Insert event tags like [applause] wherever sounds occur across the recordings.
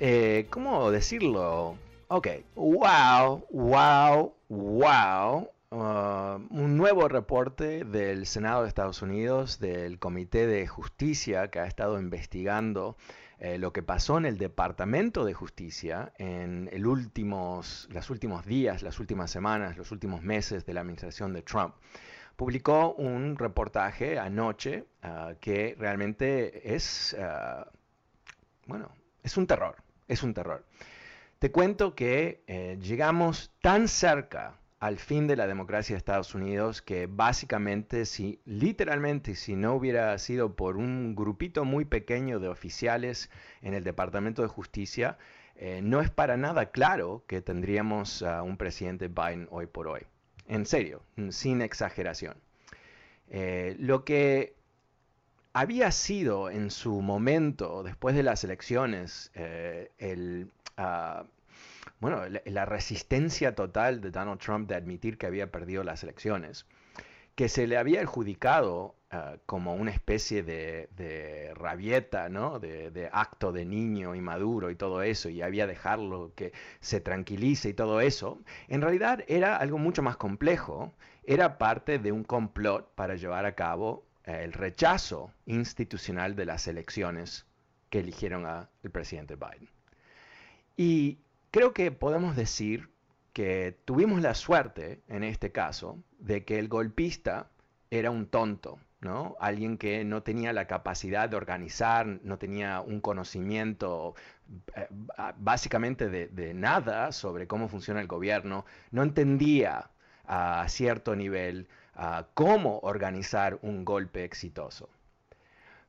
eh, ¿cómo decirlo? Ok, wow, wow, wow. Uh, un nuevo reporte del Senado de Estados Unidos, del Comité de Justicia, que ha estado investigando eh, lo que pasó en el Departamento de Justicia en el últimos, los últimos días, las últimas semanas, los últimos meses de la administración de Trump publicó un reportaje anoche ah, que realmente es, ah, bueno, es un terror, es un terror. Te cuento que eh, llegamos tan cerca al fin de la democracia de Estados Unidos que básicamente, si literalmente, si no hubiera sido por un grupito muy pequeño de oficiales en el Departamento de Justicia, eh, no es para nada claro que tendríamos a un presidente Biden hoy por hoy. En serio, sin exageración. Eh, lo que había sido en su momento, después de las elecciones, eh, ah, bueno, la, resistencia total de Donald Trump de admitir que había perdido las elecciones, que se le había adjudicado ah, como una especie de, rabieta, ¿no? De, acto de niño inmaduro y todo eso, y había dejarlo que se tranquilice y todo eso, en realidad era algo mucho más complejo, era parte de un complot para llevar a cabo el rechazo institucional de las elecciones que eligieron al presidente Biden. Y creo que podemos decir que tuvimos la suerte, en este caso, de que el golpista era un tonto, ¿no? Alguien que no tenía la capacidad de organizar, no tenía un conocimiento eh, básicamente de, nada sobre cómo funciona el gobierno, no entendía a cierto nivel cómo organizar un golpe exitoso.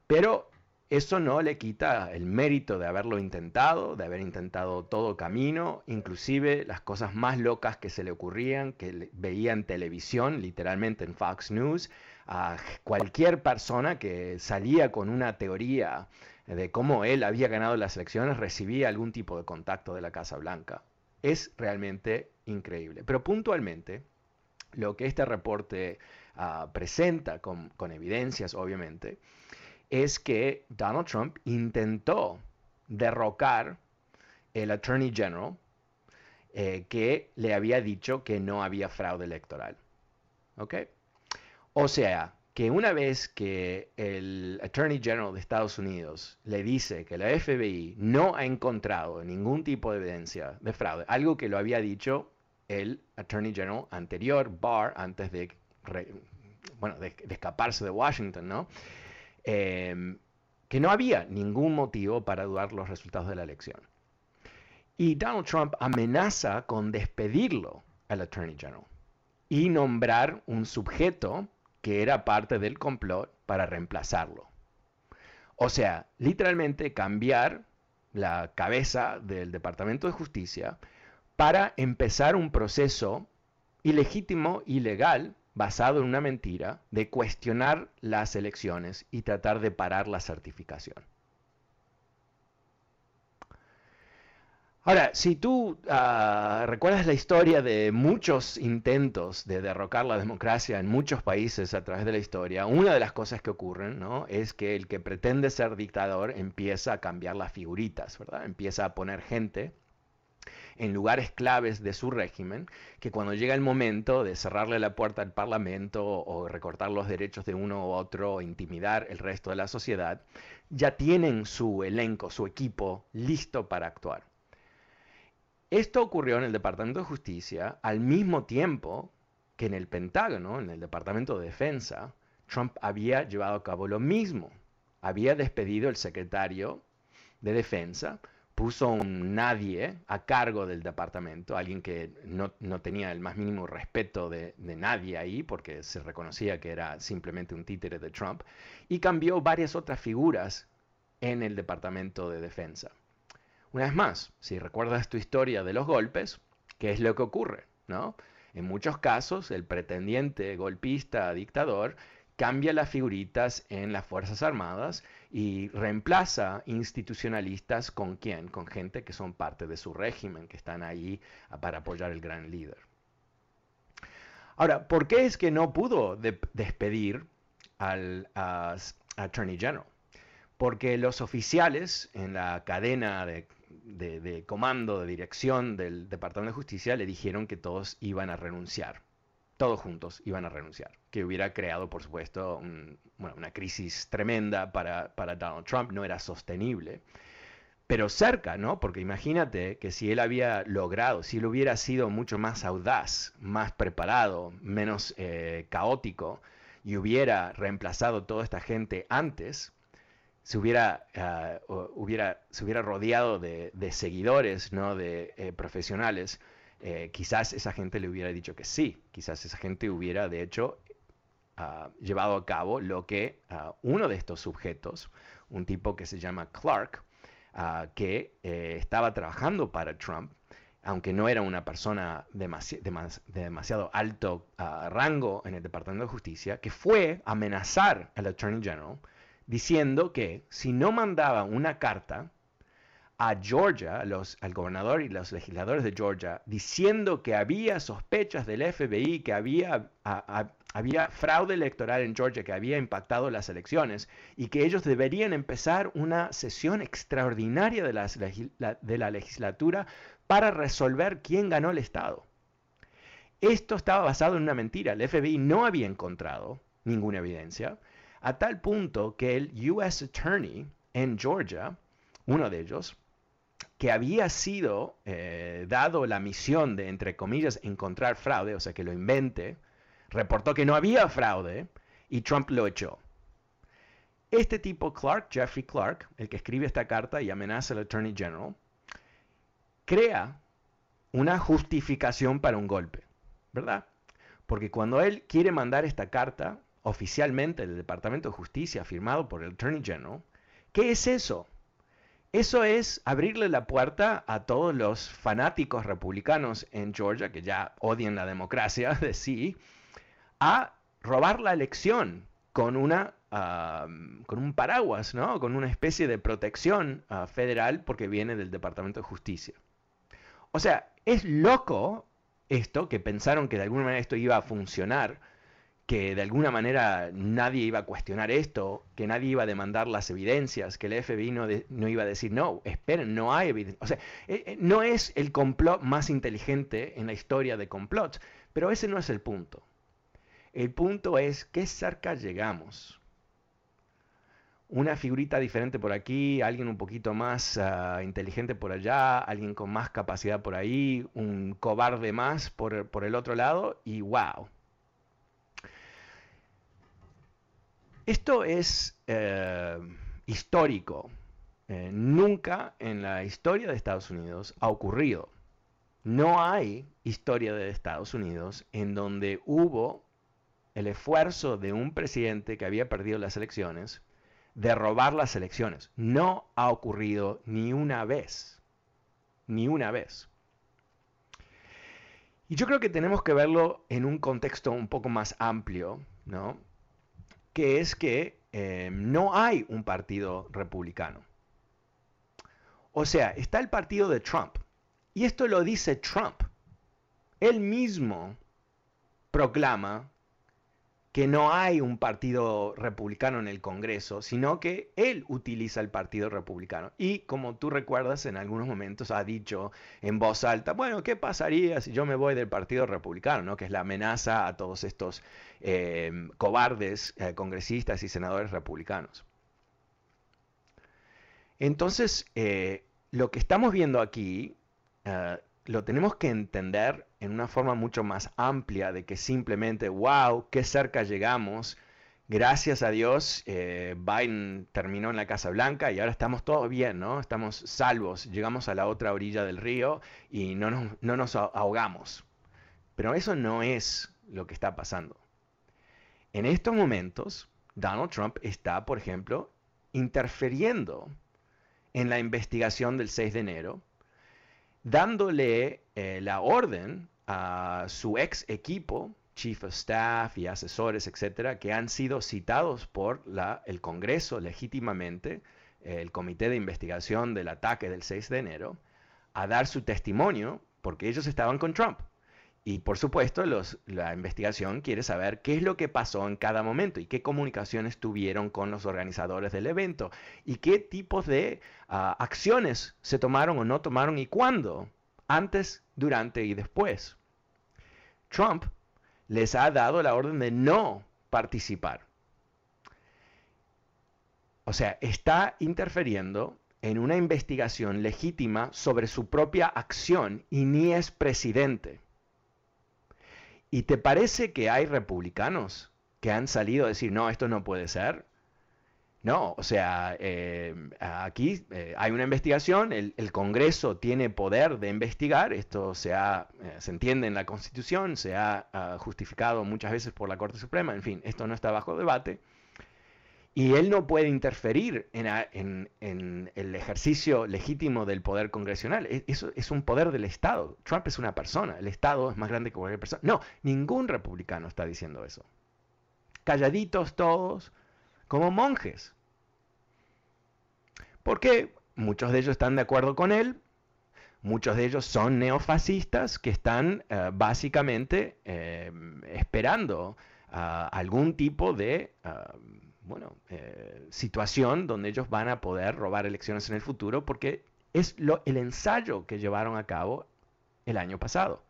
Pero eso no le quita el mérito de haberlo intentado, de haber intentado todo camino, inclusive las cosas más locas que se le ocurrían, que veía en televisión, literalmente en Fox News, a cualquier persona que salía con una teoría de cómo él había ganado las elecciones recibía algún tipo de contacto de la Casa Blanca. Es realmente increíble. Pero puntualmente, lo que este reporte ah, presenta con evidencias, obviamente, es que Donald Trump intentó derrocar el Attorney General eh, que le había dicho que no había fraude electoral. ¿Ok? O sea, que una vez que el Attorney General de Estados Unidos le dice que la FBI no ha encontrado ningún tipo de evidencia de fraude, algo que lo había dicho el Attorney General anterior, Barr, antes de, bueno, de escaparse de Washington, ¿no? Em, que no había ningún motivo para dudar los resultados de la elección. Y Donald Trump amenaza con despedirlo al Attorney General y nombrar un sujeto que era parte del complot para reemplazarlo. O sea, literalmente cambiar la cabeza del Departamento de Justicia para empezar un proceso ilegítimo, ilegal, basado en una mentira de cuestionar las elecciones y tratar de parar la certificación. Ahora, si tú ah, recuerdas la historia de muchos intentos de derrocar la democracia en muchos países a través de la historia, una de las cosas que ocurren ¿no? es que el que pretende ser dictador empieza a cambiar las figuritas, ¿verdad? Empieza a poner gente en lugares claves de su régimen, que cuando llega el momento de cerrarle la puerta al Parlamento o recortar los derechos de uno u otro o intimidar el resto de la sociedad, ya tienen su elenco, su equipo listo para actuar. Esto ocurrió en el Departamento de Justicia al mismo tiempo que en el Pentágono, en el Departamento de Defensa, Trump había llevado a cabo lo mismo. Había despedido el secretario de Defensa, puso un nadie a cargo del departamento, alguien que no, tenía el más mínimo respeto de, de, nadie ahí, porque se reconocía que era simplemente un títere de Trump, y cambió varias otras figuras en el Departamento de Defensa. Una vez más, si recuerdas tu historia de los golpes, ¿qué es lo que ocurre? ¿no? En muchos casos, el pretendiente golpista dictador cambia las figuritas en las Fuerzas Armadas y reemplaza institucionalistas con quién? Con gente que son parte de su régimen, que están ahí para apoyar el gran líder. Ahora, ¿por qué es que no pudo despedir al Attorney General? Porque los oficiales en la cadena de de, comando, de dirección del Departamento de Justicia le dijeron que todos iban a renunciar. Todos juntos iban a renunciar. Que hubiera creado, por supuesto, una crisis tremenda para, para Donald Trump. No era sostenible pero cerca, ¿no? Porque imagínate que si él había logrado, si él hubiera sido mucho más audaz, más preparado, menos eh, caótico, y hubiera reemplazado toda esta gente antes, se hubiera, ah, hubiera, se hubiera rodeado de, seguidores, ¿no? de eh, profesionales, eh, quizás esa gente le hubiera dicho que sí, quizás esa gente hubiera de hecho ah, llevado a cabo lo que ah, uno de estos sujetos, un tipo que se llama Clark, que eh, estaba trabajando para Trump, aunque no era una persona de demasiado alto rango en el Departamento de Justicia, que fue amenazar al Attorney General, diciendo que si no mandaba una carta a Georgia, los, al gobernador y los legisladores de Georgia, diciendo que había sospechas del FBI, que había, fraude electoral en Georgia, que había impactado las elecciones, y que ellos deberían empezar una sesión extraordinaria de, de la legislatura para resolver quién ganó el Estado. Esto estaba basado en una mentira. El FBI no había encontrado ninguna evidencia a tal punto que el US Attorney en Georgia, uno de ellos, que había sido eh, dado la misión de, entre comillas, encontrar fraude, o sea, que lo invente, reportó que no había fraude y Trump lo echó. Este tipo, Clark, Jeffrey Clark, el que escribe esta carta y amenaza al Attorney General, crea una justificación para un golpe, ¿verdad? Porque cuando él quiere mandar esta carta oficialmente del Departamento de Justicia firmado por el Attorney General, ¿qué es eso? Eso es abrirle la puerta a todos los fanáticos republicanos en Georgia, que ya odian la democracia de sí, a robar la elección con, una, con un paraguas, ¿no? con una especie de protección ah, federal porque viene del Departamento de Justicia. O sea, es loco esto, que pensaron que de alguna manera esto iba a funcionar que de alguna manera nadie iba a cuestionar esto, que nadie iba a demandar las evidencias, que el FBI no, iba a decir, no, esperen, no hay evidencia. O sea, eh, eh, no es el complot más inteligente en la historia de complots, pero ese no es el punto. El punto es qué cerca llegamos. Una figurita diferente por aquí, alguien un poquito más ah, inteligente por allá, alguien con más capacidad por ahí, un cobarde más por, por el otro lado y wow Esto es eh, histórico. Eh, nunca en la historia de Estados Unidos ha ocurrido. No hay historia de Estados Unidos en donde hubo el esfuerzo de un presidente que había perdido las elecciones de robar las elecciones. No ha ocurrido ni una vez. Ni una vez. Y yo creo que tenemos que verlo en un contexto un poco más amplio, ¿no? Que es que eh, no hay un partido republicano. O sea, está el partido de Trump, Y esto lo dice Trump. Él mismo proclama que no hay un partido republicano en el Congreso, sino que él utiliza el partido republicano. Y como tú recuerdas, en algunos momentos ha dicho en voz alta, bueno, ¿qué pasaría si yo me voy del partido republicano? ¿no? Que es la amenaza a todos estos eh, cobardes eh, congresistas y senadores republicanos. Entonces, eh, lo que estamos viendo aquí lo tenemos que entender en una forma mucho más amplia de que simplemente, wow, qué cerca llegamos. Gracias a Dios, eh, Biden terminó en la Casa Blanca y ahora estamos todos bien, ¿no? Estamos salvos, llegamos a la otra orilla del río y no nos, no nos ahogamos. Pero eso no es lo que está pasando. En estos momentos, Donald Trump está, por ejemplo, interfiriendo en la investigación del 6 de enero dándole eh, la orden a su ex equipo, chief of staff y asesores, etcétera, que han sido citados por el Congreso legítimamente, el Comité de Investigación del ataque del 6 de enero, a dar su testimonio porque ellos estaban con Trump. Y por supuesto, la investigación quiere saber qué es lo que pasó en cada momento y qué comunicaciones tuvieron con los organizadores del evento y qué tipos de ah, acciones se tomaron o no tomaron y cuándo, antes, durante y después. Trump les ha dado la orden de no participar. O sea, está interfiriendo en una investigación legítima sobre su propia acción y ni es presidente. ¿Y te parece que hay republicanos que han salido a decir, no, esto no puede ser? No, o sea, eh, aquí eh, hay una investigación, el, Congreso tiene poder de investigar, esto se, ha, eh, se entiende en la Constitución, se ha justificado muchas veces por la Corte Suprema, en fin, esto no está bajo debate. Y él no puede interferir en, el ejercicio legítimo del poder congresional. E, eso es un poder del Estado. Trump es una persona. El Estado es más grande que cualquier persona. No, ningún republicano está diciendo eso. Calladitos todos, como monjes. Porque muchos de ellos están de acuerdo con él. Muchos de ellos son neofascistas que están eh, básicamente eh, esperando ah, algún tipo de... Ah, bueno, eh, situación donde ellos van a poder robar elecciones en el futuro porque es el ensayo que llevaron a cabo el año pasado.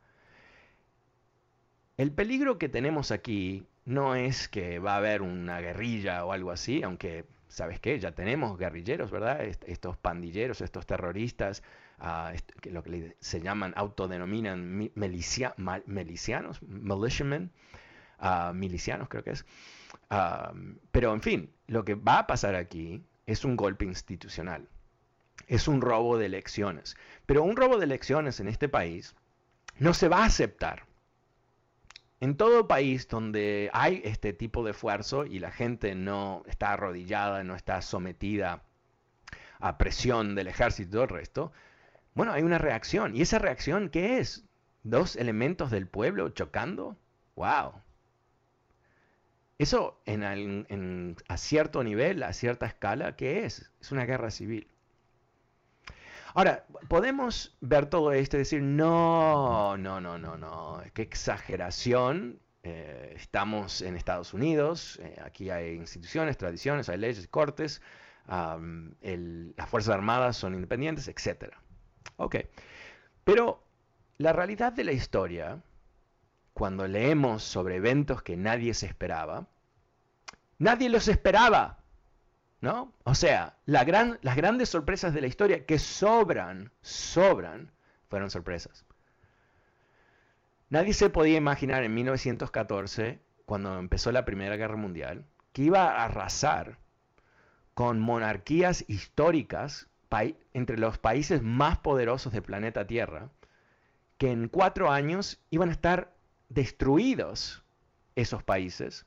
El peligro que tenemos aquí no es que va a haber una guerrilla o algo así, aunque, ¿sabes qué? Ya tenemos guerrilleros, ¿verdad? estos pandilleros, estos terroristas, uh, lo que se llaman, autodenominan milicianos, militiamen, uh, milicianos creo que es pero en fin, lo que va a pasar aquí es un golpe institucional. Es un robo de elecciones. Pero un robo de elecciones en este país no se va a aceptar. En todo país donde hay este tipo de esfuerzo y la gente no está arrodillada, no está sometida a presión del ejército y todo el resto, bueno, hay una reacción. ¿Y esa reacción qué es? ¿Dos elementos del pueblo chocando? ¡Wow! Eso en, a cierto nivel, a cierta escala, ¿qué es? Es una guerra civil. Ahora, podemos ver todo esto y decir, no, no, no, no, no, qué exageración. Eh, estamos en Estados Unidos, eh, aquí hay instituciones, tradiciones, hay leyes, cortes, las Fuerzas Armadas son independientes, etc. Ok, pero la realidad de la historia cuando leemos sobre eventos que nadie se esperaba, nadie los esperaba. ¿No? O sea, las grandes sorpresas de la historia que sobran, sobran, fueron sorpresas. Nadie se podía imaginar en 1914, cuando empezó la Primera Guerra Mundial, que iba a arrasar con monarquías históricas entre los países más poderosos del planeta Tierra, que en cuatro años iban a estar destruidos esos países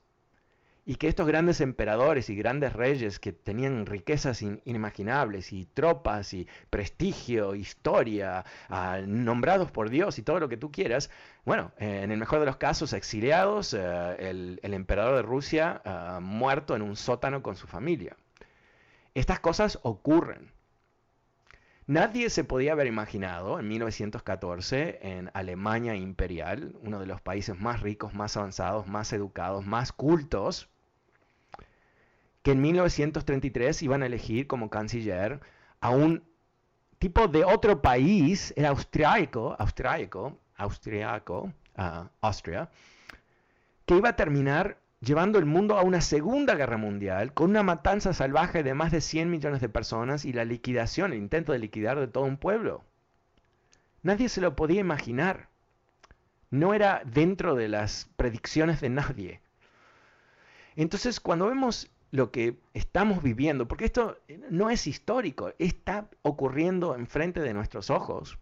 y que estos grandes emperadores y grandes reyes que tenían riquezas inimaginables y tropas y prestigio, historia, ah, nombrados por Dios y todo lo que tú quieras, bueno, eh, en el mejor de los casos exiliados, eh, el, emperador de Rusia ah, muerto en un sótano con su familia. Estas cosas ocurren. Nadie se podía haber imaginado en 1914 en Alemania imperial, uno de los países más ricos, más avanzados, más educados, más cultos, que en 1933 iban a elegir como canciller a un tipo de otro país, era austriaco, austriaco, austriaco, uh, Austria, que iba a terminar llevando el mundo a una segunda guerra mundial con una matanza salvaje de más de 100 millones de personas y la liquidación, el intento de liquidar de todo un pueblo. Nadie se lo podía imaginar. No era dentro de las predicciones de nadie. Entonces, cuando vemos lo que estamos viviendo, porque esto no es histórico, está ocurriendo enfrente de nuestros ojos.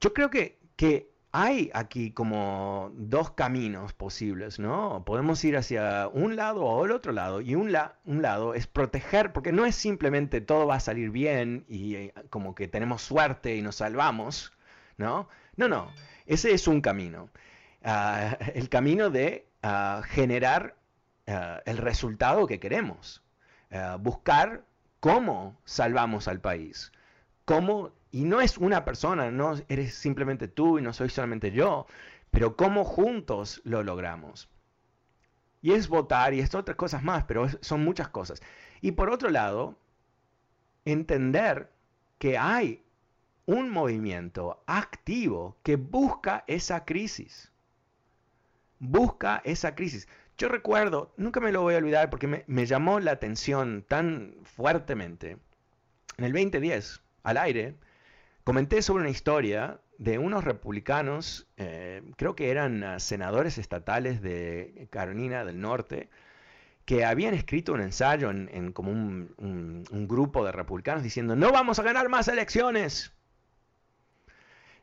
Yo creo que, que hay aquí como dos caminos posibles, ¿no? Podemos ir hacia un lado o el otro lado, y un, lado es proteger, porque no es simplemente todo va a salir bien y eh, como que tenemos suerte y nos salvamos, ¿no? No, no, ese es un camino. Ah, [laughs] el camino de ah, generar ah, el resultado que queremos, buscar cómo salvamos al país, cómo y no es una persona, no eres simplemente tú y no soy solamente yo, pero cómo juntos lo logramos. Y es votar y es otras cosas más, pero son muchas cosas. Y por otro lado, entender que hay un movimiento activo que busca esa crisis. Busca esa crisis. Yo recuerdo, nunca me lo voy a olvidar porque me, me llamó la atención tan fuertemente. En el 2010, al aire, comenté sobre una historia de unos republicanos, eh, creo que eran ah, senadores estatales de Carolina del Norte, que habían escrito un ensayo en, como un, grupo de republicanos diciendo, no vamos a ganar más elecciones.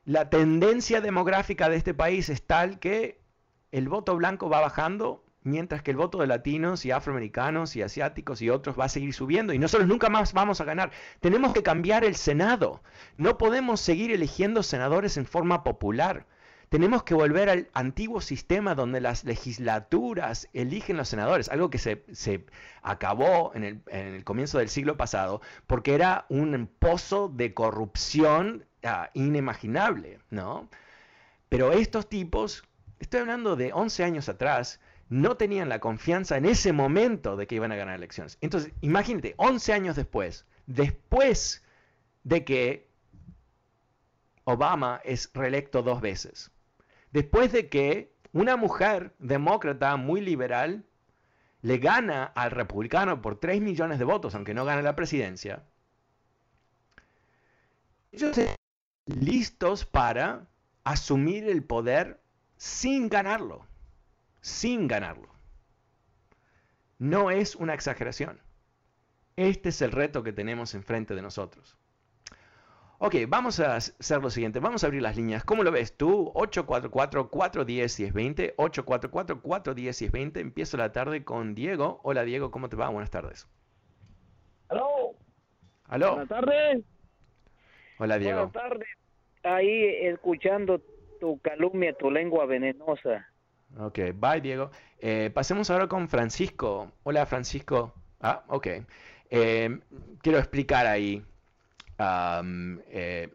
La tendencia demográfica de este país es tal que el voto blanco va bajando mientras que el voto de latinos y afroamericanos y asiáticos y otros va a seguir subiendo y nosotros nunca más vamos a ganar. Tenemos que cambiar el Senado. No podemos seguir eligiendo senadores en forma popular. Tenemos que volver al antiguo sistema donde las legislaturas eligen los senadores, algo que se, acabó en el, en el, comienzo del siglo pasado porque era un pozo de corrupción ah, inimaginable, ¿no? Pero estos tipos, estoy hablando de 11 años atrás, no tenían la confianza en ese momento de que iban a ganar elecciones. Entonces, imagínate, 11 años después, después de que Obama es reelecto dos veces, después de que una mujer demócrata muy liberal le gana al republicano por 3 millones de votos, aunque no gane la presidencia, ellos están listos para asumir el poder sin ganarlo sin ganarlo. No es una exageración. Este es el reto que tenemos enfrente de nosotros. Ok, vamos a hacer lo siguiente. Vamos a abrir las líneas. ¿Cómo lo ves tú? 844-410-1020. 844-410-1020. Empiezo la tarde con Diego. Hola Diego, ¿cómo te va? Buenas tardes. Aló. Aló. Buenas tardes. Hola Diego. Buenas tardes. Ahí escuchando tu calumnia, tu lengua venenosa. Ok, bye Diego. Eh, pasemos ahora con Francisco. Hola Francisco. Ah, ok. Eh, quiero explicar ahí. Eh,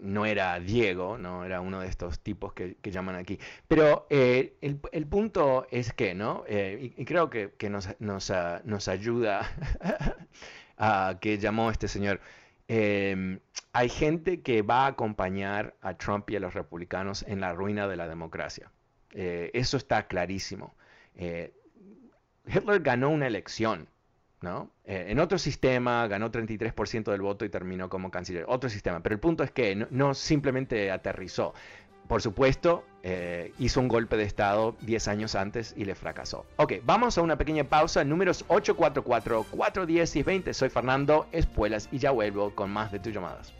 no era Diego, no era uno de estos tipos que, llaman aquí. Pero el, punto es que, ¿no? Y, creo que, nos, nos, ah, nos, ayuda [laughs] a que llamó este señor. hay gente que va a acompañar a Trump y a los republicanos en la ruina de la democracia. Eh, eso está clarísimo. Eh, Hitler ganó una elección, ¿no? Eh, en otro sistema ganó 33% del voto y terminó como canciller. Otro sistema. Pero el punto es que no, simplemente aterrizó. Por supuesto, hizo un golpe de Estado 10 años antes y le fracasó. Ok, vamos a una pequeña pausa. Números 844, 410 y 20. Soy Fernando Espuelas y ya vuelvo con más de tus llamadas.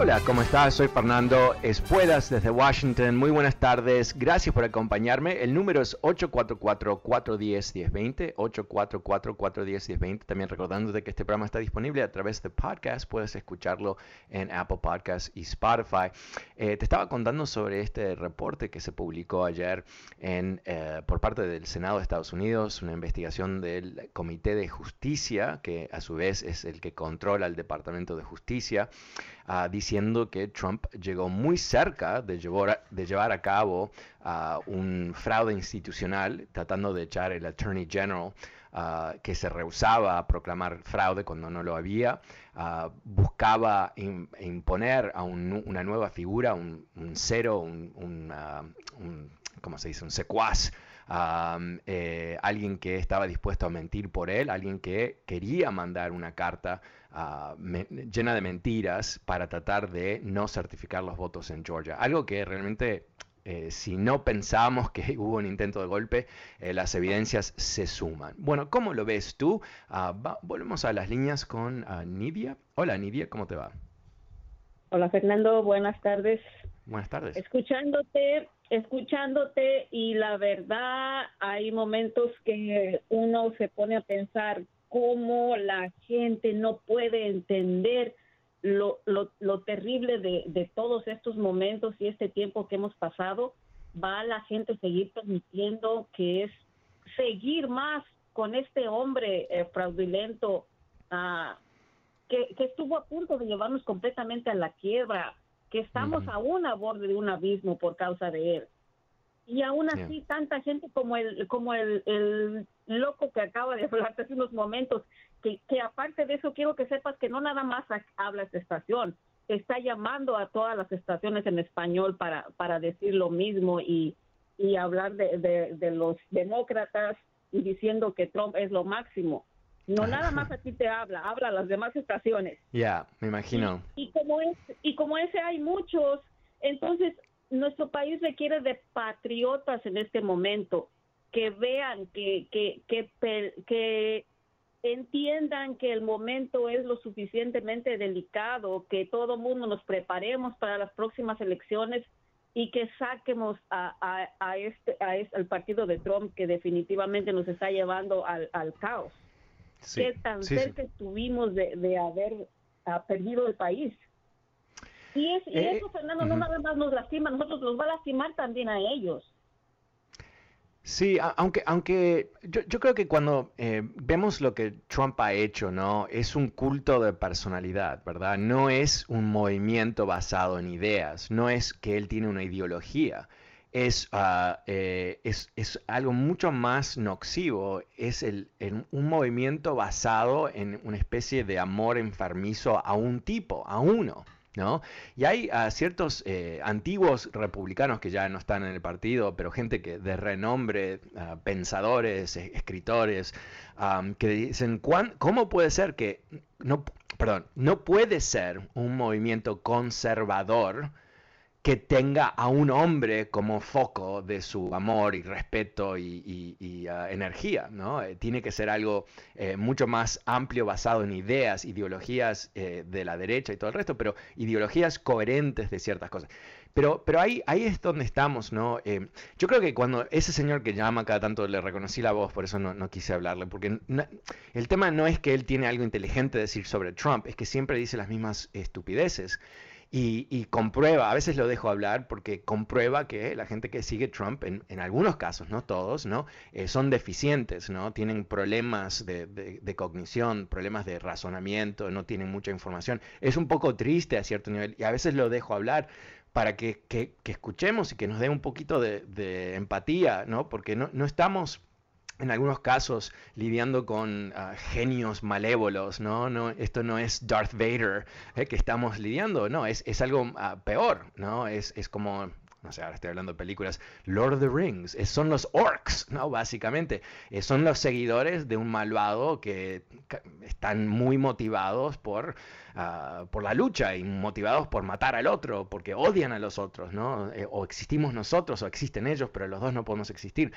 Hola, ¿cómo estás? Soy Fernando Espuelas desde Washington. Muy buenas tardes. Gracias por acompañarme. El número es 844-410-1020. 844-410-1020. También recordándote que este programa está disponible a través de podcast. Puedes escucharlo en Apple Podcasts y Spotify. Eh, te estaba contando sobre este reporte que se publicó ayer en, eh, por parte del Senado de Estados Unidos, una investigación del Comité de Justicia, que a su vez es el que controla el Departamento de Justicia. Uh, diciendo que Trump llegó muy cerca de llevar, de llevar a cabo uh, un fraude institucional, tratando de echar el Attorney General, uh, que se rehusaba a proclamar fraude cuando no lo había, buscaba in, imponer a un, una nueva figura, un, un cero, un, un, ¿cómo se dice?, un secuaz. Um, alguien que estaba dispuesto a mentir por él, alguien que quería mandar una carta uh, me, llena de mentiras para tratar de no certificar los votos en Georgia. Algo que realmente, eh, si no pensábamos que [laughs] hubo un intento de golpe, eh, las evidencias se suman. Bueno, ¿cómo lo ves tú? Uh, va, volvemos a las líneas con uh, Nidia. Hola Nidia, ¿cómo te va? Hola Fernando, buenas tardes. Buenas tardes. Escuchándote, escuchándote y la verdad hay momentos que uno se pone a pensar cómo la gente no puede entender lo, lo, lo terrible de, de, todos estos momentos y este tiempo que hemos pasado, va la gente seguir permitiendo que es seguir más con este hombre eh, fraudulento uh, que, que, estuvo a punto de llevarnos completamente a la quiebra, que estamos uh -huh. aún a borde de un abismo por causa de él. Y aún así, yeah. tanta gente como el, como el, el loco que acaba de hablarte hace unos momentos, que, que aparte de eso quiero que sepas que no nada más habla esta estación, está llamando a todas las estaciones en español para, para decir lo mismo y, y hablar de, de, de los demócratas y diciendo que Trump es lo máximo. No nada más a ti te habla, habla a las demás estaciones. Ya, yeah, me imagino. Y, y, como es, y como ese hay muchos, entonces nuestro país requiere de patriotas en este momento que vean, que, que, que, que entiendan que el momento es lo suficientemente delicado, que todo mundo nos preparemos para las próximas elecciones y que saquemos a, a, a este, a este, al partido de Trump que definitivamente nos está llevando al, al caos. Sí, Qué tan sí, cerca sí. estuvimos de, de haber uh, perdido el país. Y, es, y eh, eso, Fernando, no nada más nos lastima, nosotros nos va a lastimar también a ellos. Sí, aunque, aunque yo, yo creo que cuando eh, vemos lo que Trump ha hecho, ¿no? Es un culto de personalidad, ¿verdad? No es un movimiento basado en ideas, no es que él tiene una ideología. Es, uh, eh, es, es, algo mucho más noxivo, es el, el, un movimiento basado en una especie de amor enfermizo a un tipo, a uno, ¿No? Y hay uh, ciertos eh, antiguos republicanos que ya no están en el partido, pero gente que de renombre, uh, pensadores, escritores, que dicen, ¿cómo puede ser que, no, perdón, no puede ser un movimiento conservador que tenga a un hombre como foco de su amor y respeto y, uh, energía, ¿no? Eh, tiene que ser algo eh, mucho más amplio, basado en ideas, ideologías eh, de la derecha y todo el resto, pero ideologías coherentes de ciertas cosas. Pero, pero ahí, es donde estamos, ¿no? Yo creo que cuando ese señor que llama cada tanto le reconocí la voz, por eso no, quise hablarle, porque el tema no es que él tiene algo inteligente decir sobre Trump, es que siempre dice las mismas estupideces. Y, y, comprueba, a veces lo dejo hablar porque comprueba que la gente que sigue Trump, en, en algunos casos, no todos, ¿no? Eh, son deficientes, ¿no? Tienen problemas de, de, cognición, problemas de razonamiento, no tienen mucha información. Es un poco triste a cierto nivel y a veces lo dejo hablar para que, que, que escuchemos y que nos dé un poquito de, de empatía, ¿no? Porque no, no estamos en algunos casos lidiando con uh, genios malévolos, ¿no? ¿no? Esto no es Darth Vader eh, que estamos lidiando, no, es, es algo uh, peor, ¿no? Es, es como, no sé, ahora estoy hablando de películas, Lord of the Rings, son los orcs, ¿no? Básicamente, eh, son los seguidores de un malvado que están muy motivados por, uh, por la lucha y motivados por matar al otro, porque odian a los otros, ¿no? Eh, o existimos nosotros o existen ellos, pero los dos no podemos existir.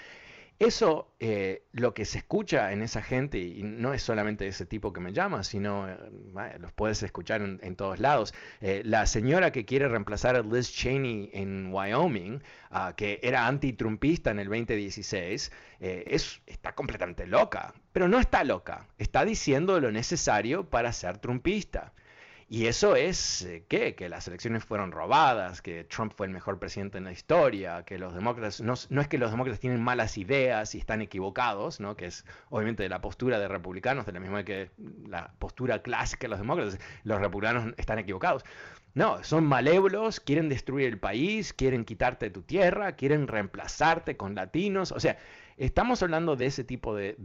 Eso, eh, lo que se escucha en esa gente, y no es solamente ese tipo que me llama, sino eh, los puedes escuchar en, todos lados. Eh, la señora que quiere reemplazar a Liz Cheney en Wyoming, ah, que era antitrumpista en el 2016, es, está completamente loca, pero no está loca, está diciendo lo necesario para ser trumpista. Y eso es, eh. Que las elecciones fueron robadas, que Trump fue el mejor presidente en la historia, que los demócratas, no, es que los demócratas tienen malas ideas y están equivocados, ¿no? Que es obviamente la postura de republicanos, de la misma que la postura clásica de los demócratas, los republicanos están equivocados. No, son malévolos, quieren destruir el país, quieren quitarte tu tierra, quieren reemplazarte con latinos. O sea, estamos hablando de ese tipo de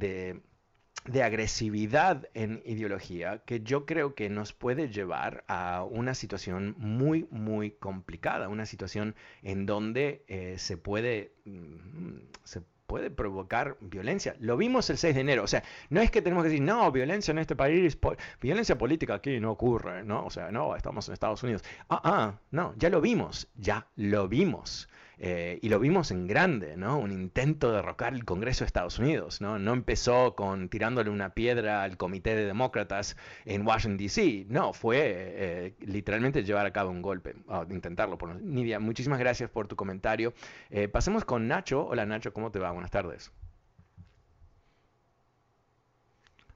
agresividad en ideología que yo creo que nos puede llevar a una situación muy, muy complicada, una situación en donde eh, se puede... Mm, se puede provocar violencia. Lo vimos el 6 de enero. O sea, no es que tenemos que decir, no, violencia en este país, violencia política aquí no ocurre, ¿no? O sea, no, estamos en Estados Unidos. Ah, ah, no, ya lo vimos, ya lo vimos. Eh, y lo vimos en grande, ¿no? Un intento de derrocar el Congreso de Estados Unidos, ¿no? No empezó con tirándole una piedra al Comité de Demócratas en Washington, D.C., no, fue eh, literalmente llevar a cabo un golpe, intentarlo. Por... Nidia, muchísimas gracias por tu comentario. Eh, pasemos con Nacho. Hola Nacho, ¿cómo te va? Buenas tardes.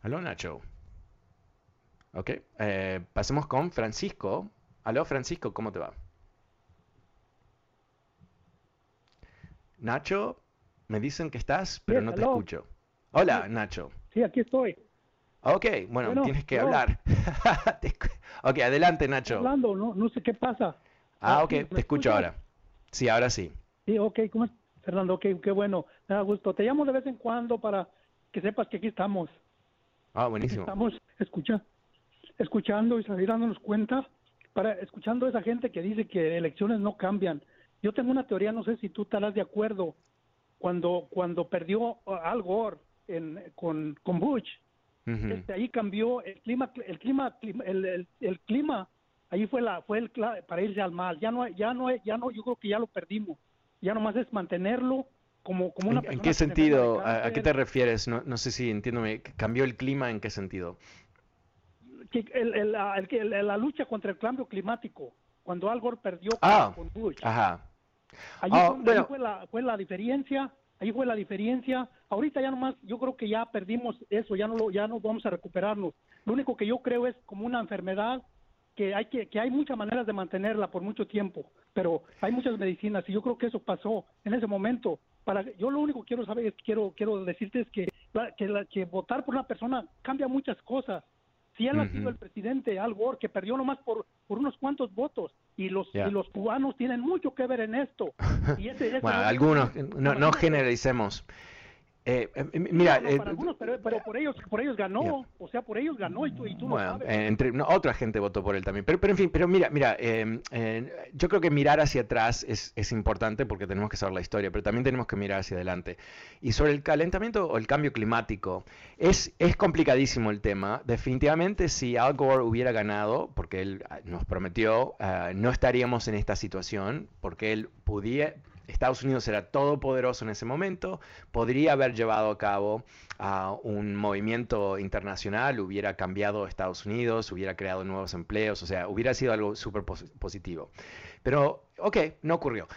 Hola Nacho. Ok, pasemos con Francisco. Aló Francisco, ¿cómo te va? Nacho, me dicen que estás, pero no te escucho. Hola, Nacho. Sí, aquí estoy. Ok, bueno, tienes que hablar. [laughs] ok, adelante, Nacho. Hablando, no, no sé qué pasa. Ah, ok, te escucho ahora. Sí, ahora sí. Sí, ok, ¿cómo es? Fernando, ok, qué bueno, me da gusto. Te llamo de vez en cuando para que sepas que aquí estamos. Ah, buenísimo. estamos escucha, escuchando y dándonos cuenta, para escuchando a esa gente que dice que elecciones no cambian. Yo tengo una teoría, no sé si tú estarás de acuerdo, cuando, cuando perdió Al Gore en, con, con Bush, este, ahí cambió el clima, el clima, el, el, clima, ahí fue la, fue el para irse al mal. Ya no, ya no, ya no, yo creo que ya lo perdimos. Ya nomás es mantenerlo como, como una ¿En, ¿En qué sentido? ¿A, qué te refieres? No, no sé si entiendo, ¿cambió el clima en qué sentido? Que el, el, la lucha contra el cambio climático, cuando Al Gore perdió ah, con Bush. Ajá. Allí, ah, fue, la, fue la diferencia, ahí fue la diferencia. Ahorita ya nomás, yo creo que ya perdimos eso, ya no lo, ya no vamos a recuperarnos. Lo único que yo creo es como una enfermedad que hay que, que hay muchas maneras de mantenerla por mucho tiempo, pero hay muchas medicinas y yo creo que eso pasó en ese momento. Para yo lo único que quiero saber es quiero quiero decirte es que que, que votar por una persona cambia muchas cosas si él ha sido el presidente Al Gore, que perdió nomás por, por unos cuantos votos, y los, y los cubanos tienen mucho que ver en esto. [laughs] bueno, algunos, no, no generalicemos. Eh, eh, mira, eh, pero, por ellos, por ellos ganó, o sea, por ellos ganó y tú, y tú bueno, sabes. Entre, otra gente votó por él también, pero, pero en fin, pero mira, mira, em, yo creo que mirar hacia atrás es, es, importante porque tenemos que saber la historia, pero también tenemos que mirar hacia adelante. Y sobre el calentamiento o el cambio climático, es, es complicadísimo el tema. Definitivamente, si Al Gore hubiera ganado, porque él ah, nos prometió, ah, no estaríamos en esta situación, porque él pudiera, Estados Unidos era todopoderoso en ese momento, podría haber llevado a cabo a un movimiento internacional, hubiera cambiado Estados Unidos, hubiera creado nuevos empleos, o sea, hubiera sido algo súper positivo. Pero, ok, no ocurrió.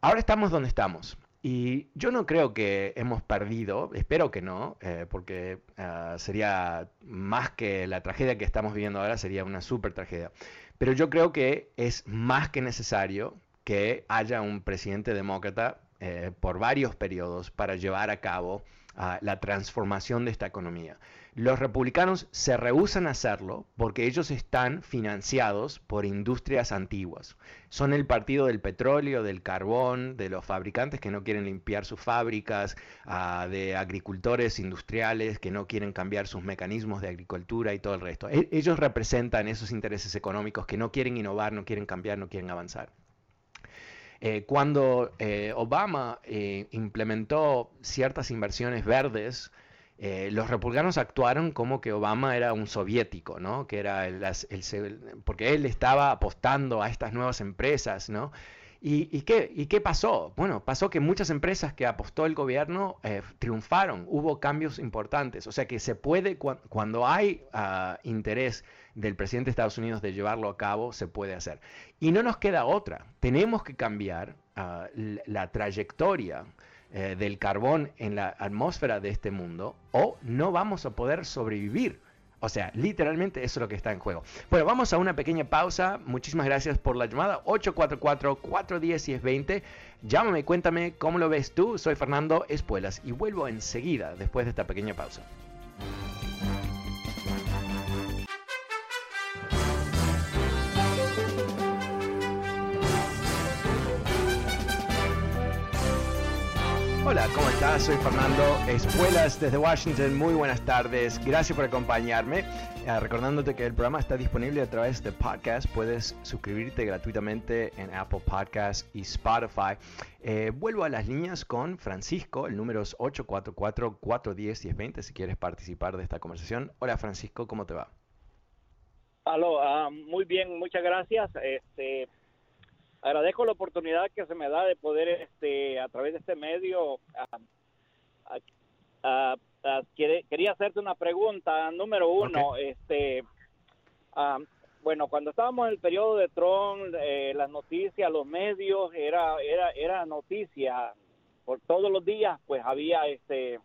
Ahora estamos donde estamos. Y yo no creo que hemos perdido, espero que no, eh, porque ah, sería más que la tragedia que estamos viviendo ahora, sería una súper tragedia. Pero yo creo que es más que necesario que haya un presidente demócrata eh, por varios periodos para llevar a cabo ah, la transformación de esta economía. Los republicanos se rehúsan a hacerlo porque ellos están financiados por industrias antiguas. Son el partido del petróleo, del carbón, de los fabricantes que no quieren limpiar sus fábricas, ah, de agricultores industriales que no quieren cambiar sus mecanismos de agricultura y todo el resto. E-, ellos representan esos intereses económicos que no quieren innovar, no quieren cambiar, no quieren avanzar. Eh, cuando eh, Obama eh, implementó ciertas inversiones verdes, los republicanos actuaron como que Obama era un soviético, ¿no? Que era el, porque él estaba apostando a estas nuevas empresas, ¿no? ¿Y, qué, ¿Y, qué, pasó? Bueno, pasó que muchas empresas que apostó el gobierno eh, triunfaron, hubo cambios importantes, o sea que se puede, cuando hay ah, interés del presidente de Estados Unidos de llevarlo a cabo, se puede hacer. Y no nos queda otra, tenemos que cambiar ah, la trayectoria eh, del carbón en la atmósfera de este mundo o no vamos a poder sobrevivir. O sea, literalmente eso es lo que está en juego. Bueno, vamos a una pequeña pausa. Muchísimas gracias por la llamada. 844-410-1020. Llámame, cuéntame cómo lo ves tú. Soy Fernando Espuelas y vuelvo enseguida después de esta pequeña pausa. Hola, ¿cómo estás? Soy Fernando Espuelas desde Washington. Muy buenas tardes. Gracias por acompañarme. Eh, recordándote que el programa está disponible a través de podcast. Puedes suscribirte gratuitamente en Apple Podcasts y Spotify. Eh, vuelvo a las líneas con Francisco. El número es 844-410-1020 si quieres participar de esta conversación. Hola Francisco, ¿cómo te va? Aló, ah, muy bien, muchas gracias. Este, agradezco la oportunidad que se me da de poder, este, a través de este medio, quería hacerte una pregunta. Número uno, este, bueno, cuando estábamos en el periodo de Trump, eh, las noticias, los medios, era, era, era noticia por todos los días, pues había, este,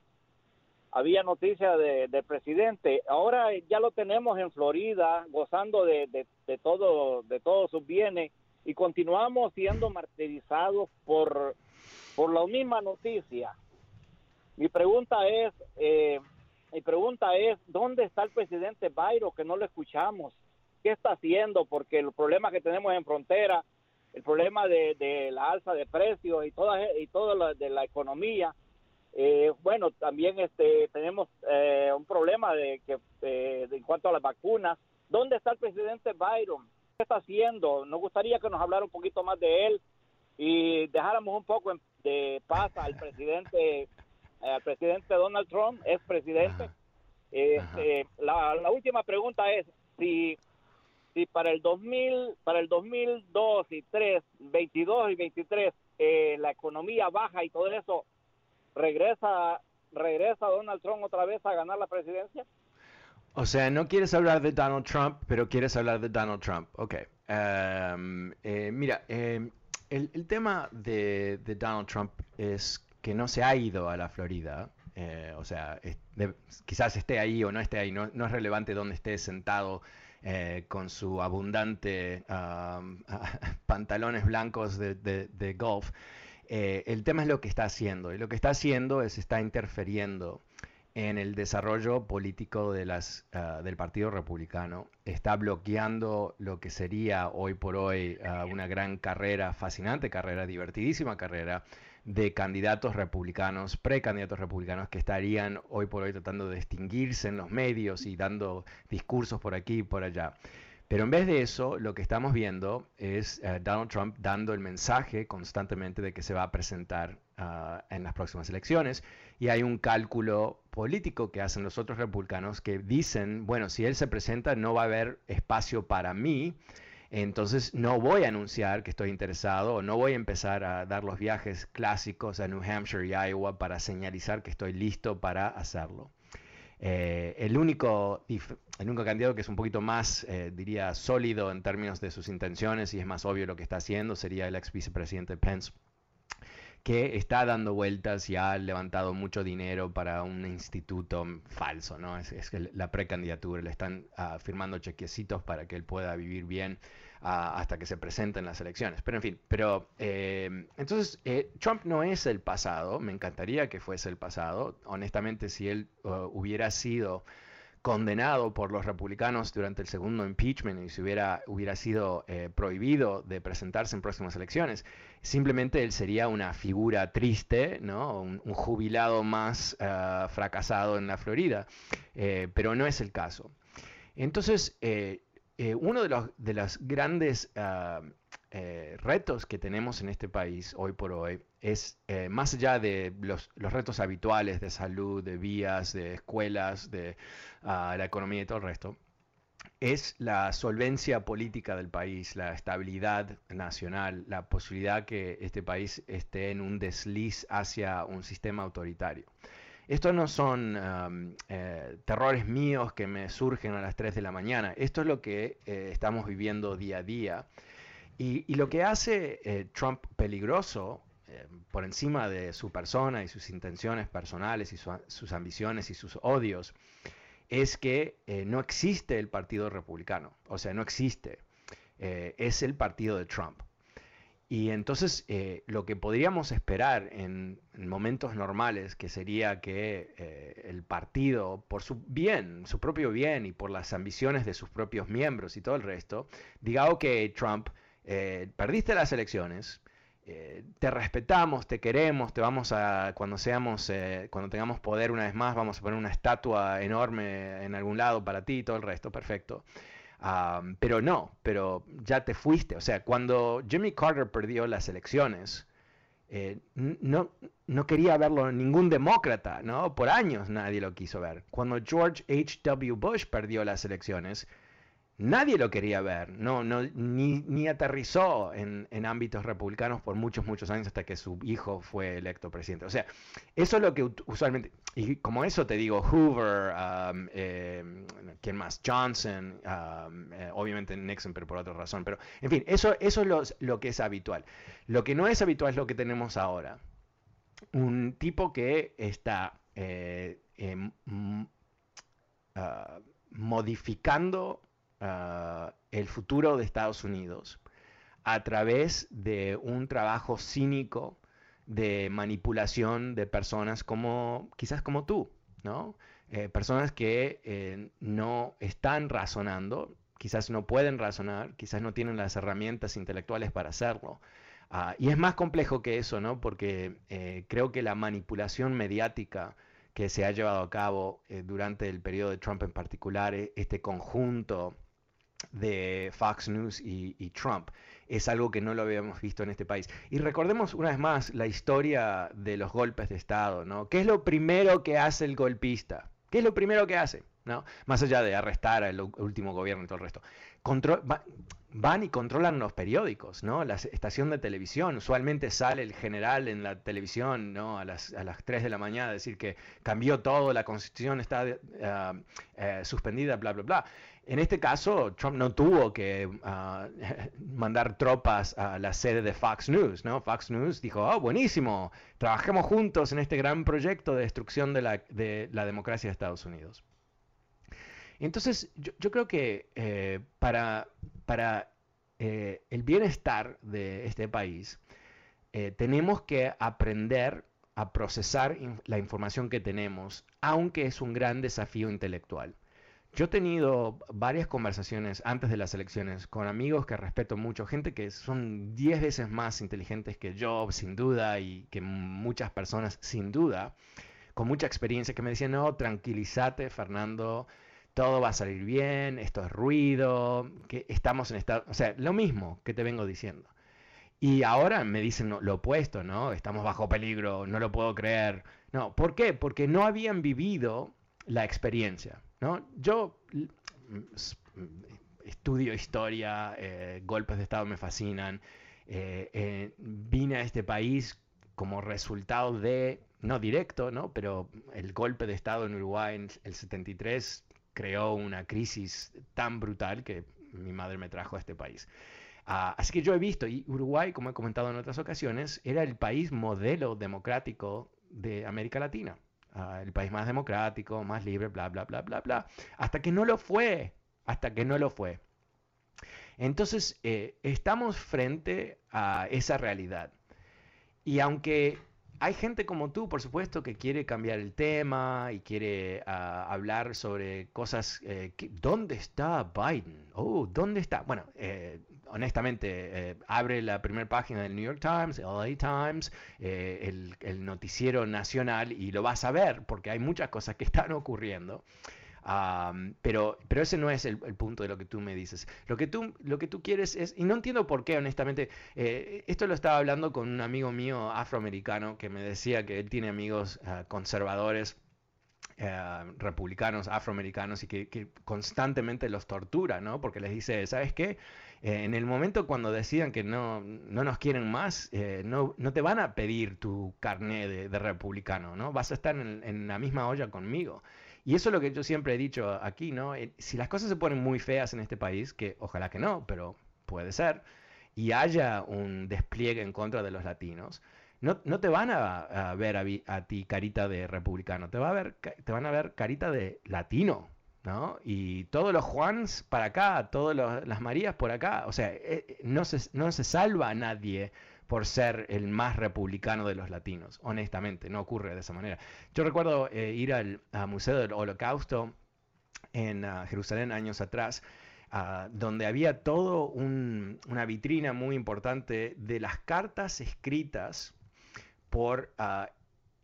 había noticias de, del presidente. Ahora ya lo tenemos en Florida, gozando de, de, de todo, de todos sus bienes y continuamos siendo martirizados por, por la misma noticia. Mi pregunta es, eh, mi pregunta es, ¿dónde está el presidente Byron que no lo escuchamos? ¿Qué está haciendo? Porque el problema que tenemos en frontera, el problema de, la alza de precios y toda y todo lo de la economía, eh, bueno, también este tenemos eh, un problema de que en cuanto a las vacunas. ¿Dónde está el presidente Byron? ¿Qué está haciendo? Nos gustaría que nos hablara un poquito más de él y dejáramos un poco de paz al presidente, eh, al presidente Donald Trump, es presidente. Este, la, última pregunta es si si para el 2000, para el 2002 y 3, 22 y 23 eh, la economía baja y todo eso regresa regresa Donald Trump otra vez a ganar la presidencia. O sea, no quieres hablar de Donald Trump, pero quieres hablar de Donald Trump. Ok. Em, eh, mira, em, el, tema de, Donald Trump es que no se ha ido a la Florida. Eh, o sea, quizás esté ahí o no esté ahí. No, es relevante dónde esté sentado eh, con su abundante [laughs] pantalones blancos de, de golf. el tema es lo que está haciendo. Y lo que está haciendo es está interfiriendo en el desarrollo político ah, del Partido Republicano. Está bloqueando lo que sería hoy por hoy ah, una gran carrera, fascinante carrera, divertidísima carrera de candidatos republicanos, precandidatos republicanos que estarían hoy por hoy tratando de distinguirse en los medios y dando discursos por aquí y por allá. Pero en vez de eso, lo que estamos viendo es eh, Donald Trump dando el mensaje constantemente de que se va a presentar ah, en las próximas elecciones. Y hay un cálculo político que hacen los otros republicanos que dicen, bueno, si él se presenta no va a haber espacio para mí, entonces no voy a anunciar que estoy interesado no voy a empezar a dar los viajes clásicos a New Hampshire y Iowa para señalizar que estoy listo para hacerlo. Eh, el, único, el único candidato que es un poquito más, eh, diría, sólido en términos de sus intenciones y es más obvio lo que está haciendo sería el ex vicepresidente Pence que está dando vueltas y ha levantado mucho dinero para un instituto falso, ¿no? Es, es la precandidatura, le están ah, firmando chequecitos para que él pueda vivir bien ah, hasta que se presenten las elecciones. Pero en fin, pero eh, entonces eh, Trump no es el pasado, me encantaría que fuese el pasado, honestamente si él uh, hubiera sido condenado por los republicanos durante el segundo impeachment y si hubiera, hubiera sido eh, prohibido de presentarse en próximas elecciones, simplemente él sería una figura triste, ¿no? un, jubilado más eh, fracasado en la Florida, eh, pero no es el caso. Entonces, uno de los de grandes ah, retos que tenemos en este país hoy por hoy es, eh, más allá de los, retos habituales de salud, de vías, de escuelas, de ah, la economía y todo el resto, es la solvencia política del país, la estabilidad nacional, la posibilidad que este país esté en un desliz hacia un sistema autoritario. Estos no son um, eh, terrores míos que me surgen a las 3 de la mañana. Esto es lo que eh, estamos viviendo día a día. Y, lo que hace eh, Trump peligroso por encima de su persona y sus intenciones personales y sus ambiciones y sus odios es que no existe el Partido Republicano. O sea, no existe. es el partido de Trump. Y entonces eh, lo que podríamos esperar en, momentos normales, que sería que eh, el partido, por su bien, su propio bien y por las ambiciones de sus propios miembros y todo el resto, diga, ok, Trump, eh, perdiste las elecciones, te respetamos, te queremos, te vamos a, cuando seamos, cuando tengamos poder una vez más, vamos a poner una estatua enorme en algún lado para ti y todo el resto, perfecto pero no, pero ya te fuiste. O sea, cuando Jimmy Carter perdió las elecciones, eh, no, no quería verlo ningún demócrata, ¿no? Por años nadie lo quiso ver. Cuando George H.W. Bush perdió las elecciones, nadie lo quería ver, no, no, ni, ni aterrizó en, en, ámbitos republicanos por muchos, muchos años hasta que su hijo fue electo presidente. O sea, eso es lo que usualmente, y como eso te digo, Hoover, um, eh, ¿quién más? Johnson, um, eh, obviamente Nixon, pero por otra razón, pero en fin, eso, eso es lo, lo, que es habitual. Lo que no es habitual es lo que tenemos ahora. Un tipo que está eh, em, uh, modificando Ah, el futuro de Estados Unidos a través de un trabajo cínico de manipulación de personas como quizás como tú, ¿no? Eh, personas que eh, no están razonando, quizás no pueden razonar, quizás no tienen las herramientas intelectuales para hacerlo. Ah, y es más complejo que eso, ¿no? Porque eh, creo que la manipulación mediática que se ha llevado a cabo durante el periodo de Trump en particular, este conjunto de Fox News y, Trump. Es algo que no lo habíamos visto en este país. Y recordemos una vez más la historia de los golpes de Estado, ¿no? ¿Qué es lo primero que hace el golpista? ¿Qué es lo primero que hace? ¿No? Más allá de arrestar al último gobierno y todo el resto. van y controlan los periódicos, ¿no? La estación de televisión. Usualmente sale el general en la televisión, ¿no? A las, a las 3 de la mañana a decir que cambió todo, la constitución está uh, uh, suspendida, bla, bla, bla. En este caso, Trump no tuvo que ah, [laughs] mandar tropas a la sede de Fox News, ¿no? Fox News dijo, oh, buenísimo, trabajemos juntos en este gran proyecto de destrucción de la, democracia de Estados Unidos. Entonces, yo, creo que eh, para, para eh, el bienestar de este país, eh, tenemos que aprender a procesar la información que tenemos, aunque es un gran desafío intelectual. Yo he tenido varias conversaciones antes de las elecciones con amigos que respeto mucho, gente que son 10 veces más inteligentes que yo, sin duda, y que muchas personas, sin duda, con mucha experiencia, que me decían, no, tranquilízate, Fernando, todo va a salir bien, esto es ruido, que estamos en estado, o sea, lo mismo que te vengo diciendo. Y ahora me dicen lo opuesto, ¿no? Estamos bajo peligro, no lo puedo creer. No, ¿por qué? Porque no habían vivido la experiencia. Yo estudio historia, eh, golpes de Estado me fascinan. Eh, eh, vine a este país como resultado de, no directo, ¿no? pero el golpe de Estado en Uruguay en el 73 creó una crisis tan brutal que mi madre me trajo a este país. Ah, así que yo he visto, y Uruguay, como he comentado en otras ocasiones, era el país modelo democrático de América Latina el país más democrático, más libre, bla, bla, bla, bla, bla, hasta que no lo fue, hasta que no lo fue. Entonces, eh, estamos frente a esa realidad. Y aunque hay gente como tú, por supuesto, que quiere cambiar el tema y quiere ah, hablar sobre cosas. Eh, ¿Dónde está Biden? Oh, ¿dónde está? Bueno, eh, honestamente, eh, abre la primera página del New York Times, LA Times, el, el, noticiero nacional y lo vas a ver porque hay muchas cosas que [laughs] están ocurriendo pero, pero ese no es el, punto de lo que tú me dices. Lo que tú, lo que tú quieres es, y no entiendo por qué, honestamente, eh, esto lo estaba hablando con un amigo mío afroamericano que me decía que él tiene amigos ah, conservadores eh, republicanos afroamericanos y que, constantemente los tortura, ¿no? Porque les dice, ¿sabes qué? Eh, en el momento cuando decidan que no, no nos quieren más, eh, no, no, te van a pedir tu carné de, republicano, ¿no? Vas a estar en, la misma olla conmigo. Y eso es lo que yo siempre he dicho aquí, ¿no? Si las cosas se ponen muy feas en este país, que ojalá que no, pero puede ser, y haya un despliegue en contra de los latinos, no, no te van a, ver a, ti carita de republicano, te, va a ver, te van a ver carita de latino, ¿no? Y todos los Juans para acá, todas las Marías por acá, o sea, eh, no, se, no se salva a nadie por ser el más republicano de los latinos, honestamente, no ocurre de esa manera. Yo recuerdo eh, ir al, Museo del Holocausto en ah, Jerusalén años atrás, ah, donde había todo una vitrina muy importante de las cartas escritas por ah,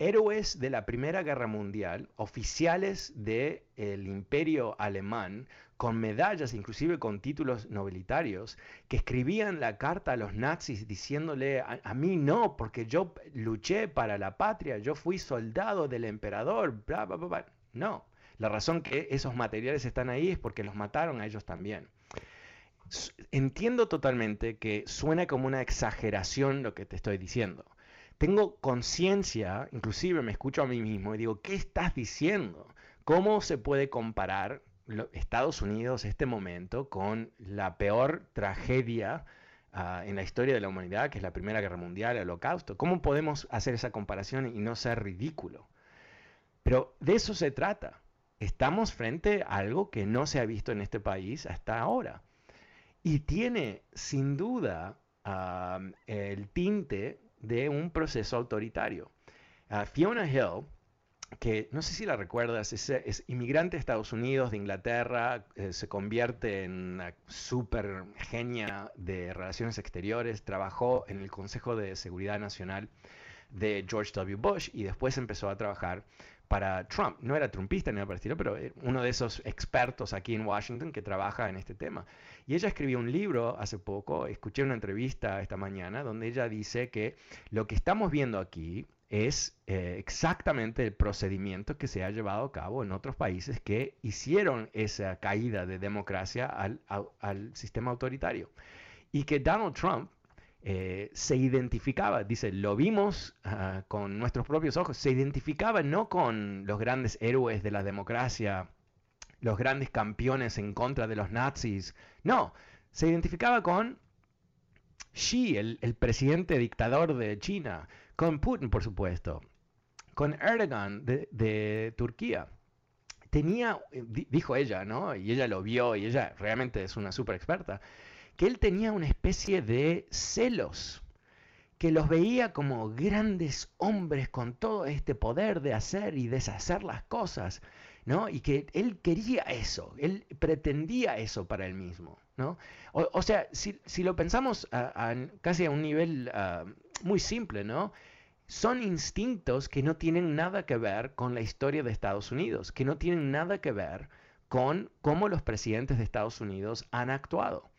héroes de la Primera Guerra Mundial, oficiales del imperio alemán, con medallas, inclusive con títulos nobilitarios, que escribían la carta a los nazis diciéndole, a, mí no, porque yo luché para la patria, yo fui soldado del emperador, bla, bla, bla. No, la razón que esos materiales están ahí es porque los mataron a ellos también. Entiendo totalmente que suena como una exageración lo que te estoy diciendo tengo conciencia, inclusive me escucho a mí mismo y digo, ¿qué estás diciendo? ¿Cómo se puede comparar Estados Unidos este momento con la peor tragedia ah, en la historia de la humanidad, que es la Primera Guerra Mundial, el Holocausto? ¿Cómo podemos hacer esa comparación y no ser ridículo? Pero de eso se trata. Estamos frente a algo que no se ha visto en este país hasta ahora. Y tiene sin duda ah, el tinte de un proceso autoritario. Ah, Fiona Hill, que no sé si la recuerdas, es, inmigrante de Estados Unidos, de Inglaterra, eh, se convierte en una super genia de relaciones exteriores, trabajó en el Consejo de Seguridad Nacional de George W. Bush y después empezó a trabajar para Trump. No era trumpista ni nada parecido, pero uno de esos expertos aquí en Washington que trabaja en este tema. Y ella escribió un libro hace poco, escuché una entrevista esta mañana, donde ella dice que lo que estamos viendo aquí es eh, exactamente el procedimiento que se ha llevado a cabo en otros países que hicieron esa caída de democracia al, al sistema autoritario. Y que Donald Trump eh, se identificaba, dice, lo vimos ah, con nuestros propios ojos, se identificaba no con los grandes héroes de la democracia, los grandes campeones en contra de los nazis, no, se identificaba con Xi, el, presidente dictador de China, con Putin, por supuesto, con Erdogan de, Turquía tenía, eh, dijo ella, ¿no? Y ella lo vio y ella realmente es una super experta que él tenía una especie de celos, que los veía como grandes hombres con todo este poder de hacer y deshacer las cosas, ¿no? Y que él quería eso, él pretendía eso para él mismo, ¿no? O, sea, si, lo pensamos casi a un nivel ah, muy simple, ¿no? Son instintos que no tienen nada que ver con la historia de Estados Unidos, que no tienen nada que ver con cómo los presidentes de Estados Unidos han actuado.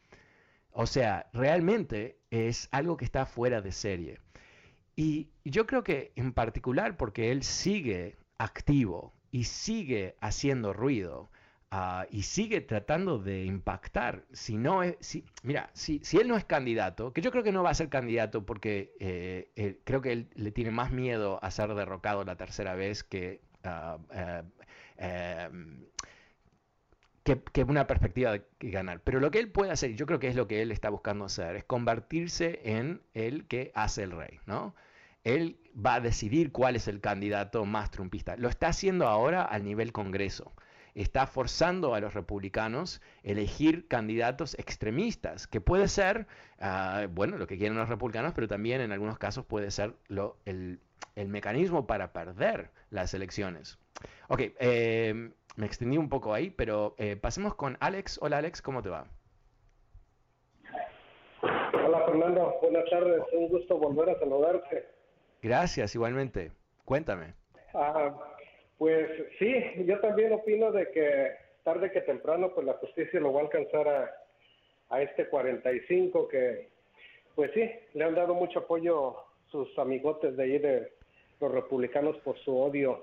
O sea, realmente es algo que está fuera de serie. Y yo creo que en particular porque él sigue activo y sigue haciendo ruido ah, y sigue tratando de impactar. Si no es, si, mira, si, si, él no es candidato, que yo creo que no va a ser candidato porque eh, creo que él le tiene más miedo a ser derrocado la tercera vez que ah, eh, em, que, una perspectiva de ganar. Pero lo que él puede hacer, y yo creo que es lo que él está buscando hacer, es convertirse en el que hace el rey, ¿no? Él va a decidir cuál es el candidato más trumpista. Lo está haciendo ahora al nivel Congreso. Está forzando a los republicanos elegir candidatos extremistas, que puede ser, ah, bueno, lo que quieren los republicanos, pero también en algunos casos puede ser el, el mecanismo para perder las elecciones. Ok, eh, me extendí un poco ahí, pero eh, pasemos con Alex. Hola Alex, ¿cómo te va? Hola Fernando, buenas tardes, un gusto volver a saludarte. Gracias, igualmente. Cuéntame. Ah, pues sí, yo también opino de que tarde que temprano pues la justicia lo va a alcanzar a, a este 45 que pues sí, le han dado mucho apoyo sus amigotes de ahí de los republicanos por su odio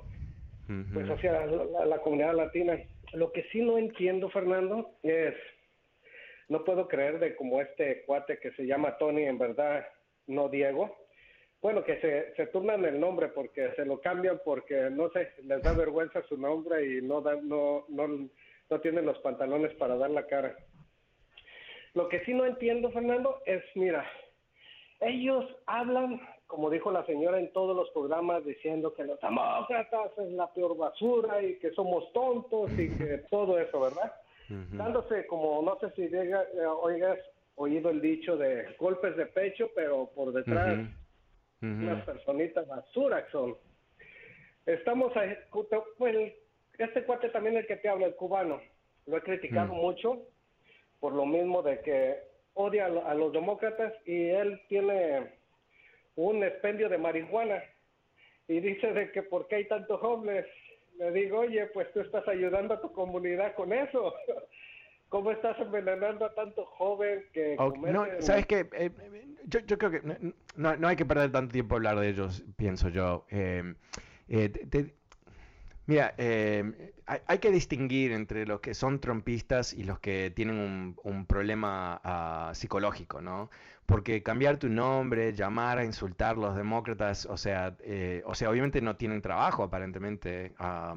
pues hacia la, comunidad latina. Lo que sí no entiendo, Fernando, es, no puedo creer de como este cuate que se llama Tony, en verdad, no Diego. Bueno, que se, se turnan el nombre porque se lo cambian porque, no sé, les da vergüenza su nombre y no, dan, no, no, no tienen los pantalones para dar la cara. Lo que sí no entiendo, Fernando, es, mira, ellos hablan, como dijo la señora en todos los programas, diciendo que los demócratas es la peor basura y que somos tontos y que [laughs] todo eso, ¿verdad? Dándose como, no sé si llega, eh, oigas oído el dicho de golpes de pecho, pero por detrás unas personitas basura que son. Estamos, a, pues, este cuate también el que te habla, el cubano, lo he criticado mucho por lo mismo de que odia a, los demócratas y él tiene un expendio de marihuana y dice de que por qué hay tantos hombres. Le digo, oye, pues tú estás ayudando a tu comunidad con eso. [laughs] ¿Cómo estás envenenando a tanto joven que... no, ¿sabes qué? Eh, yo, yo, creo que no, no, hay que perder tanto tiempo a hablar de ellos, pienso yo. Eh, eh, te, Mira, hay, que distinguir entre los que son trompistas y los que tienen un, problema ah, psicológico, ¿no? Porque cambiar tu nombre, llamar a insultar a los demócratas, o sea, eh, o sea, obviamente no tienen trabajo aparentemente, ah,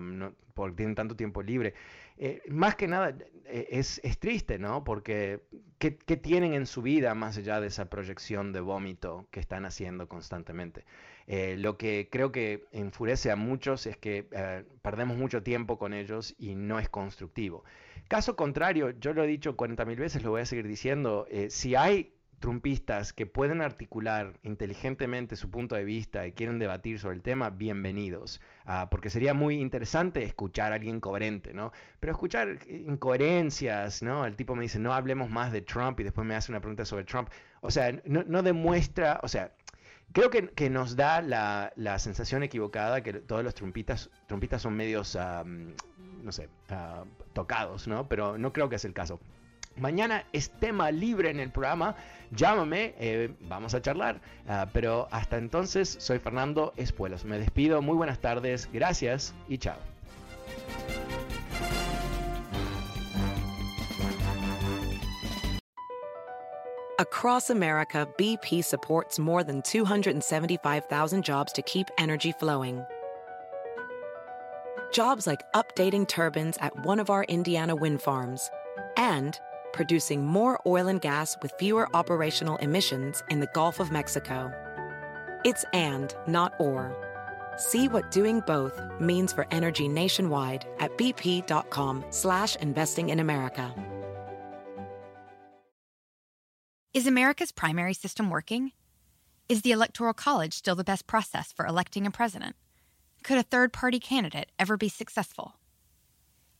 porque tienen tanto tiempo libre. Eh, más que nada es, es, triste, ¿no? Porque ¿qué, ¿qué, tienen en su vida más allá de esa proyección de vómito que están haciendo constantemente? Eh, lo que creo que enfurece a muchos es que eh, perdemos mucho tiempo con ellos y no es constructivo. Caso contrario, yo lo he dicho 40.000 veces, lo voy a seguir diciendo, eh, si hay trumpistas que pueden articular inteligentemente su punto de vista y quieren debatir sobre el tema, bienvenidos. Ah, porque sería muy interesante escuchar a alguien coherente, ¿no? Pero escuchar incoherencias, ¿no? El tipo me dice, no hablemos más de Trump y después me hace una pregunta sobre Trump. O sea, no, demuestra, o sea, creo que, nos da la, sensación equivocada que todos los trompitas, trompitas son medios, no sé, uh, tocados, ¿no? Pero no creo que es el caso. Mañana es tema libre en el programa. Llámame, eh, vamos a charlar. Uh, pero hasta entonces, soy Fernando. Me despido. Muy buenas tardes. Gracias y chao. Across America, BP supports more than 275,000 jobs to keep energy flowing. Jobs like updating turbines at one of our Indiana wind farms and producing more oil and gas with fewer operational emissions in the Gulf of Mexico. It's and, not or. See what doing both means for energy nationwide at bp.com slash investing in America. Is America's primary system working? Is the Electoral College still the best process for electing a president? Could a third party candidate ever be successful?